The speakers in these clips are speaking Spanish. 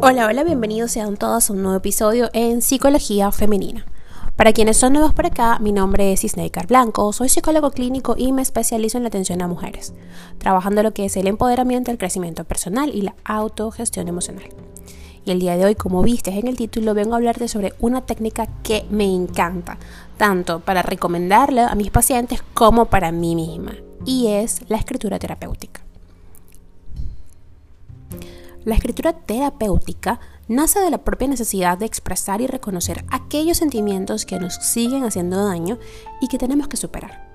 Hola, hola, bienvenidos sean todos a un nuevo episodio en Psicología Femenina. Para quienes son nuevos por acá, mi nombre es Isneikar Blanco, soy psicólogo clínico y me especializo en la atención a mujeres, trabajando lo que es el empoderamiento, el crecimiento personal y la autogestión emocional. Y el día de hoy, como viste en el título, vengo a hablarte sobre una técnica que me encanta, tanto para recomendarla a mis pacientes como para mí misma, y es la escritura terapéutica. La escritura terapéutica nace de la propia necesidad de expresar y reconocer aquellos sentimientos que nos siguen haciendo daño y que tenemos que superar.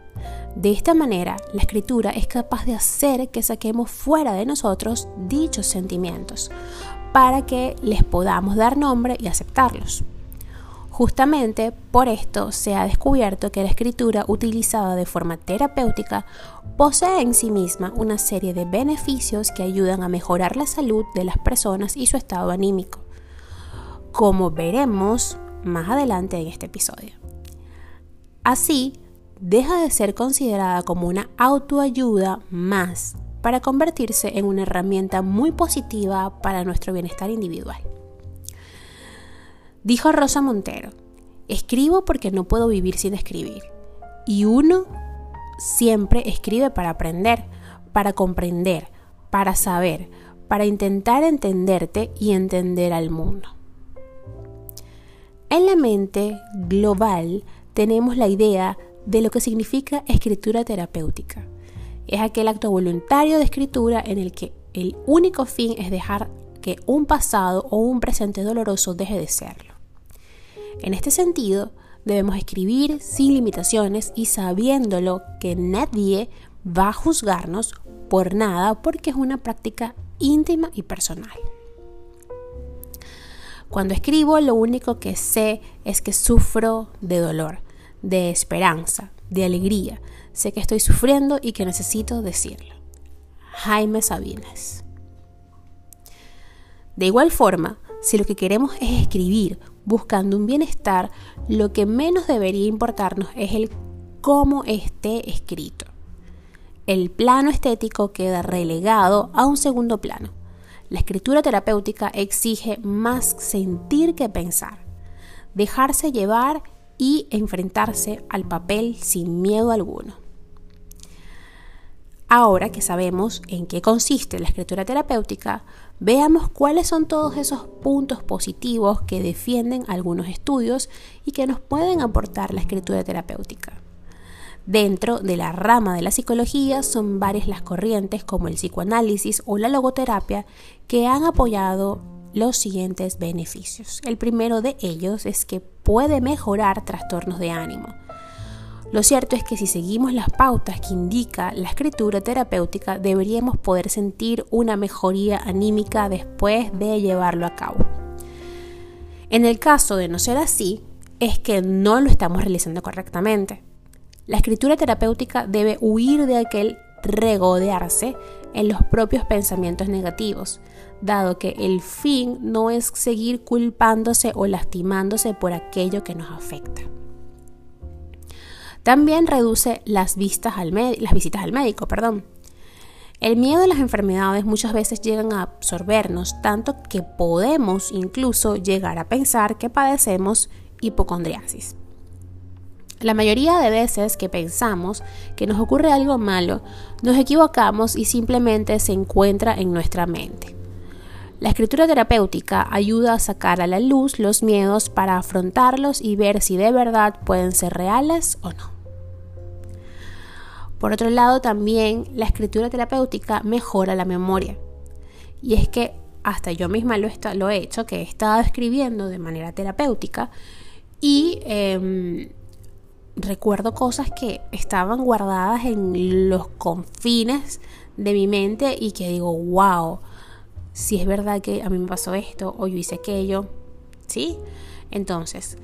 De esta manera, la escritura es capaz de hacer que saquemos fuera de nosotros dichos sentimientos para que les podamos dar nombre y aceptarlos. Justamente por esto se ha descubierto que la escritura utilizada de forma terapéutica posee en sí misma una serie de beneficios que ayudan a mejorar la salud de las personas y su estado anímico, como veremos más adelante en este episodio. Así, deja de ser considerada como una autoayuda más para convertirse en una herramienta muy positiva para nuestro bienestar individual. Dijo Rosa Montero, escribo porque no puedo vivir sin escribir. Y uno siempre escribe para aprender, para comprender, para saber, para intentar entenderte y entender al mundo. En la mente global tenemos la idea de lo que significa escritura terapéutica. Es aquel acto voluntario de escritura en el que el único fin es dejar que un pasado o un presente doloroso deje de serlo. En este sentido, debemos escribir sin limitaciones y sabiéndolo que nadie va a juzgarnos por nada porque es una práctica íntima y personal. Cuando escribo lo único que sé es que sufro de dolor, de esperanza, de alegría. Sé que estoy sufriendo y que necesito decirlo. Jaime Sabines. De igual forma, si lo que queremos es escribir buscando un bienestar, lo que menos debería importarnos es el cómo esté escrito. El plano estético queda relegado a un segundo plano. La escritura terapéutica exige más sentir que pensar, dejarse llevar y enfrentarse al papel sin miedo alguno. Ahora que sabemos en qué consiste la escritura terapéutica, veamos cuáles son todos esos puntos positivos que defienden algunos estudios y que nos pueden aportar la escritura terapéutica. Dentro de la rama de la psicología son varias las corrientes como el psicoanálisis o la logoterapia que han apoyado los siguientes beneficios. El primero de ellos es que puede mejorar trastornos de ánimo. Lo cierto es que si seguimos las pautas que indica la escritura terapéutica, deberíamos poder sentir una mejoría anímica después de llevarlo a cabo. En el caso de no ser así, es que no lo estamos realizando correctamente. La escritura terapéutica debe huir de aquel regodearse en los propios pensamientos negativos, dado que el fin no es seguir culpándose o lastimándose por aquello que nos afecta. También reduce las, vistas al visitas al médico. Perdón. El miedo a las enfermedades muchas veces llegan a absorbernos tanto que podemos incluso llegar a pensar que padecemos hipocondriasis. La mayoría de veces que pensamos que nos ocurre algo malo, nos equivocamos y simplemente se encuentra en nuestra mente. La escritura terapéutica ayuda a sacar a la luz los miedos para afrontarlos y ver si de verdad pueden ser reales o no. Por otro lado, también la escritura terapéutica mejora la memoria. Y es que hasta yo misma lo, he hecho, que he estado escribiendo de manera terapéutica y em, recuerdo cosas que estaban guardadas en los confines de mi mente y que digo, wow, si es verdad que a mí me pasó esto o yo hice aquello, ¿sí? Entonces,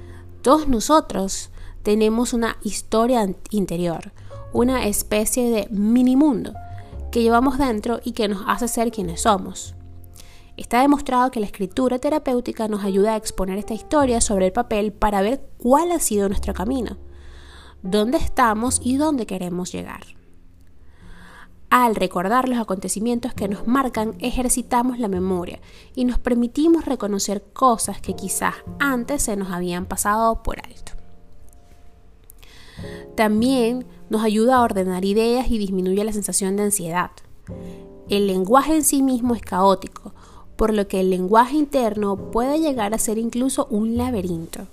todos nosotros tenemos una historia interior, una especie de mini mundo que llevamos dentro y que nos hace ser quienes somos. Está demostrado que la escritura terapéutica nos ayuda a exponer esta historia sobre el papel para ver cuál ha sido nuestro camino, dónde estamos y dónde queremos llegar. Al recordar los acontecimientos que nos marcan, ejercitamos la memoria y nos permitimos reconocer cosas que quizás antes se nos habían pasado por alto. También nos ayuda a ordenar ideas y disminuye la sensación de ansiedad. El lenguaje en sí mismo es caótico, por lo que el lenguaje interno puede llegar a ser incluso un laberinto.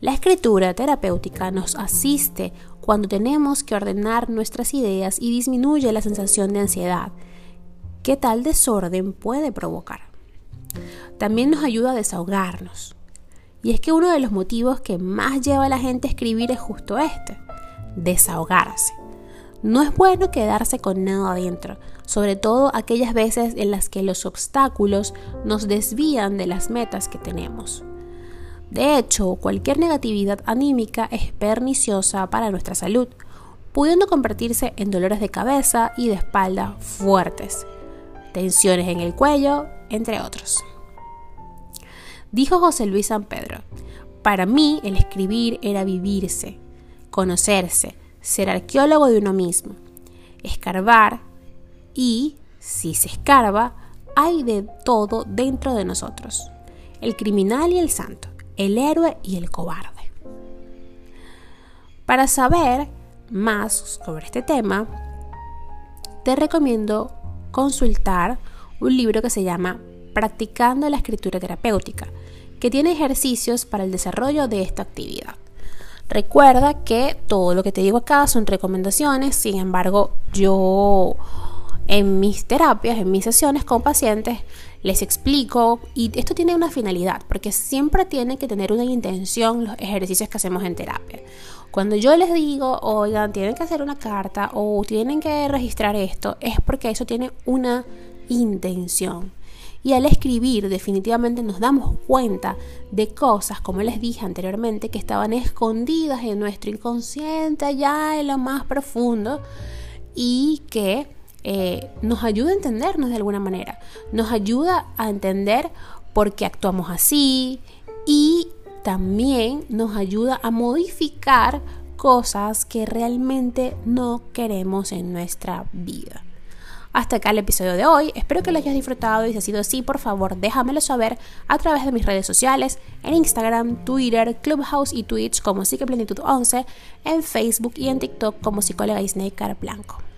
La escritura terapéutica nos asiste cuando tenemos que ordenar nuestras ideas y disminuye la sensación de ansiedad que tal desorden puede provocar. También nos ayuda a desahogarnos. Y es que uno de los motivos que más lleva a la gente a escribir es justo este, desahogarse. No es bueno quedarse con nada adentro, sobre todo aquellas veces en las que los obstáculos nos desvían de las metas que tenemos. De hecho, cualquier negatividad anímica es perniciosa para nuestra salud, pudiendo convertirse en dolores de cabeza y de espalda fuertes, tensiones en el cuello, entre otros. Dijo José Luis San Pedro, para mí el escribir era vivirse, conocerse, ser arqueólogo de uno mismo, escarbar y, si se escarba, hay de todo dentro de nosotros, el criminal y el santo el héroe y el cobarde. Para saber más sobre este tema, te recomiendo consultar un libro que se llama Practicando la escritura terapéutica, que tiene ejercicios para el desarrollo de esta actividad. Recuerda que todo lo que te digo acá son recomendaciones, sin embargo, yo en mis terapias, en mis sesiones con pacientes, les explico y esto tiene una finalidad, porque siempre tiene que tener una intención los ejercicios que hacemos en terapia. Cuando yo les digo, oigan, tienen que hacer una carta o tienen que registrar esto, es porque eso tiene una intención. Y al escribir definitivamente nos damos cuenta de cosas, como les dije anteriormente, que estaban escondidas en nuestro inconsciente, allá en lo más profundo, y que eh, nos ayuda a entendernos de alguna manera, nos ayuda a entender por qué actuamos así y también nos ayuda a modificar cosas que realmente no queremos en nuestra vida. Hasta acá el episodio de hoy. Espero que lo hayas disfrutado y si ha sido así, por favor, déjamelo saber a través de mis redes sociales, en Instagram, Twitter, Clubhouse y Twitch como Psiqueplenitud11, en Facebook y en TikTok como psicóloga Isnei Blanco.